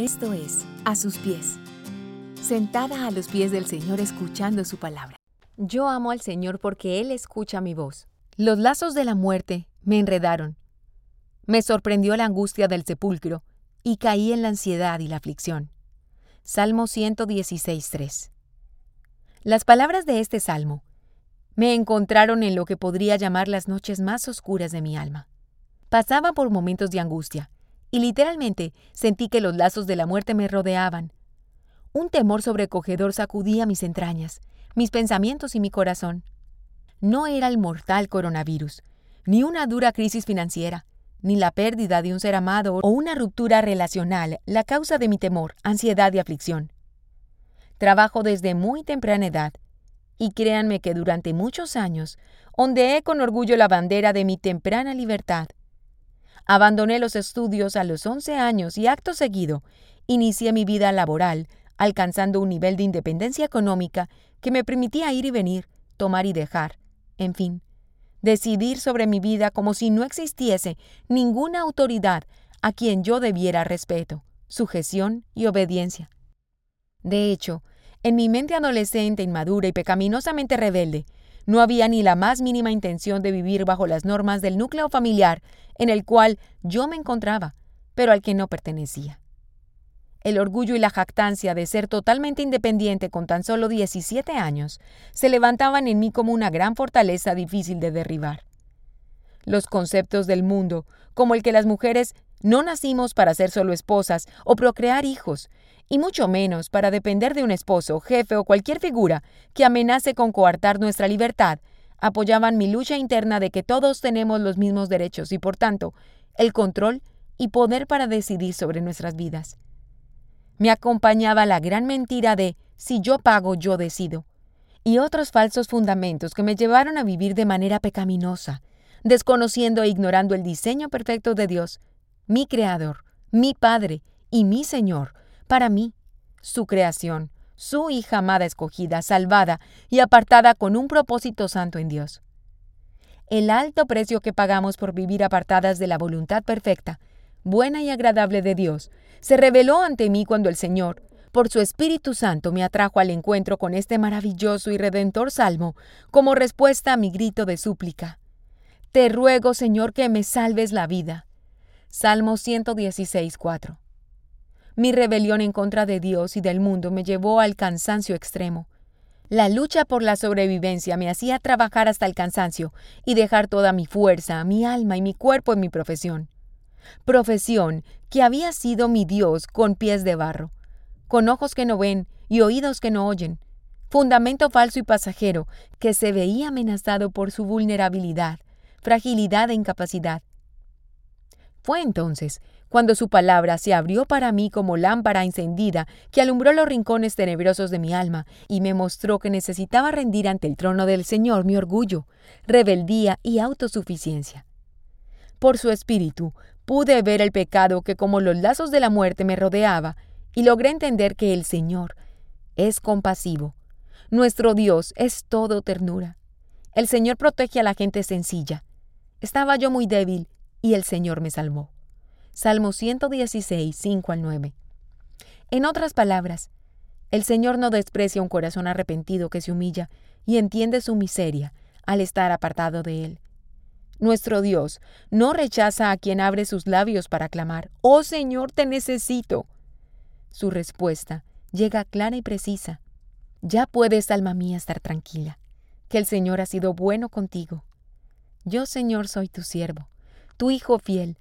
Esto es, a sus pies. Sentada a los pies del Señor escuchando su palabra. Yo amo al Señor porque Él escucha mi voz. Los lazos de la muerte me enredaron. Me sorprendió la angustia del sepulcro y caí en la ansiedad y la aflicción. Salmo 116.3. Las palabras de este salmo me encontraron en lo que podría llamar las noches más oscuras de mi alma. Pasaba por momentos de angustia, y literalmente sentí que los lazos de la muerte me rodeaban. Un temor sobrecogedor sacudía mis entrañas, mis pensamientos y mi corazón. No era el mortal coronavirus, ni una dura crisis financiera, ni la pérdida de un ser amado o una ruptura relacional la causa de mi temor, ansiedad y aflicción. Trabajo desde muy temprana edad, y créanme que durante muchos años ondeé con orgullo la bandera de mi temprana libertad, Abandoné los estudios a los 11 años y acto seguido inicié mi vida laboral, alcanzando un nivel de independencia económica que me permitía ir y venir, tomar y dejar, en fin, decidir sobre mi vida como si no existiese ninguna autoridad a quien yo debiera respeto, sujeción y obediencia. De hecho, en mi mente adolescente, inmadura y pecaminosamente rebelde, no había ni la más mínima intención de vivir bajo las normas del núcleo familiar en el cual yo me encontraba, pero al que no pertenecía. El orgullo y la jactancia de ser totalmente independiente con tan solo 17 años se levantaban en mí como una gran fortaleza difícil de derribar. Los conceptos del mundo, como el que las mujeres no nacimos para ser solo esposas o procrear hijos, y mucho menos para depender de un esposo, jefe o cualquier figura que amenace con coartar nuestra libertad, apoyaban mi lucha interna de que todos tenemos los mismos derechos y, por tanto, el control y poder para decidir sobre nuestras vidas. Me acompañaba la gran mentira de si yo pago, yo decido, y otros falsos fundamentos que me llevaron a vivir de manera pecaminosa, desconociendo e ignorando el diseño perfecto de Dios, mi Creador, mi Padre y mi Señor, para mí, su creación, su hija amada escogida, salvada y apartada con un propósito santo en Dios. El alto precio que pagamos por vivir apartadas de la voluntad perfecta, buena y agradable de Dios, se reveló ante mí cuando el Señor, por su Espíritu Santo, me atrajo al encuentro con este maravilloso y redentor salmo como respuesta a mi grito de súplica. Te ruego, Señor, que me salves la vida. Salmo 116, 4. Mi rebelión en contra de Dios y del mundo me llevó al cansancio extremo. La lucha por la sobrevivencia me hacía trabajar hasta el cansancio y dejar toda mi fuerza, mi alma y mi cuerpo en mi profesión. Profesión que había sido mi Dios con pies de barro, con ojos que no ven y oídos que no oyen. Fundamento falso y pasajero que se veía amenazado por su vulnerabilidad, fragilidad e incapacidad. Fue entonces cuando su palabra se abrió para mí como lámpara encendida que alumbró los rincones tenebrosos de mi alma y me mostró que necesitaba rendir ante el trono del Señor mi orgullo, rebeldía y autosuficiencia. Por su espíritu pude ver el pecado que como los lazos de la muerte me rodeaba y logré entender que el Señor es compasivo. Nuestro Dios es todo ternura. El Señor protege a la gente sencilla. Estaba yo muy débil y el Señor me salvó. Salmo 116, 5 al 9. En otras palabras, el Señor no desprecia un corazón arrepentido que se humilla y entiende su miseria al estar apartado de Él. Nuestro Dios no rechaza a quien abre sus labios para clamar, Oh Señor, te necesito. Su respuesta llega clara y precisa. Ya puedes, alma mía, estar tranquila, que el Señor ha sido bueno contigo. Yo, Señor, soy tu siervo tu Hijo fiel,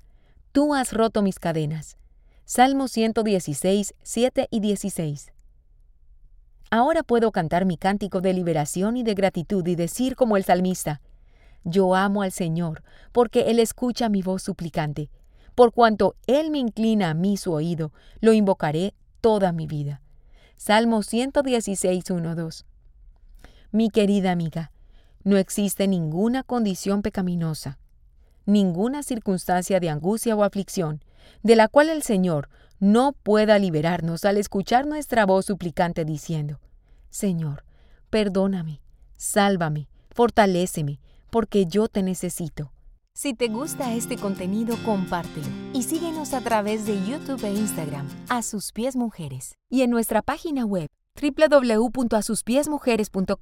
tú has roto mis cadenas. Salmo 116, 7 y 16. Ahora puedo cantar mi cántico de liberación y de gratitud y decir como el salmista, Yo amo al Señor, porque Él escucha mi voz suplicante. Por cuanto Él me inclina a mí su oído, lo invocaré toda mi vida. Salmo 116, 1, 2. Mi querida amiga, no existe ninguna condición pecaminosa ninguna circunstancia de angustia o aflicción, de la cual el Señor no pueda liberarnos al escuchar nuestra voz suplicante diciendo, Señor, perdóname, sálvame, fortaléceme, porque yo te necesito. Si te gusta este contenido, compártelo y síguenos a través de YouTube e Instagram, A Sus Pies Mujeres, y en nuestra página web www.asuspiesmujeres.com.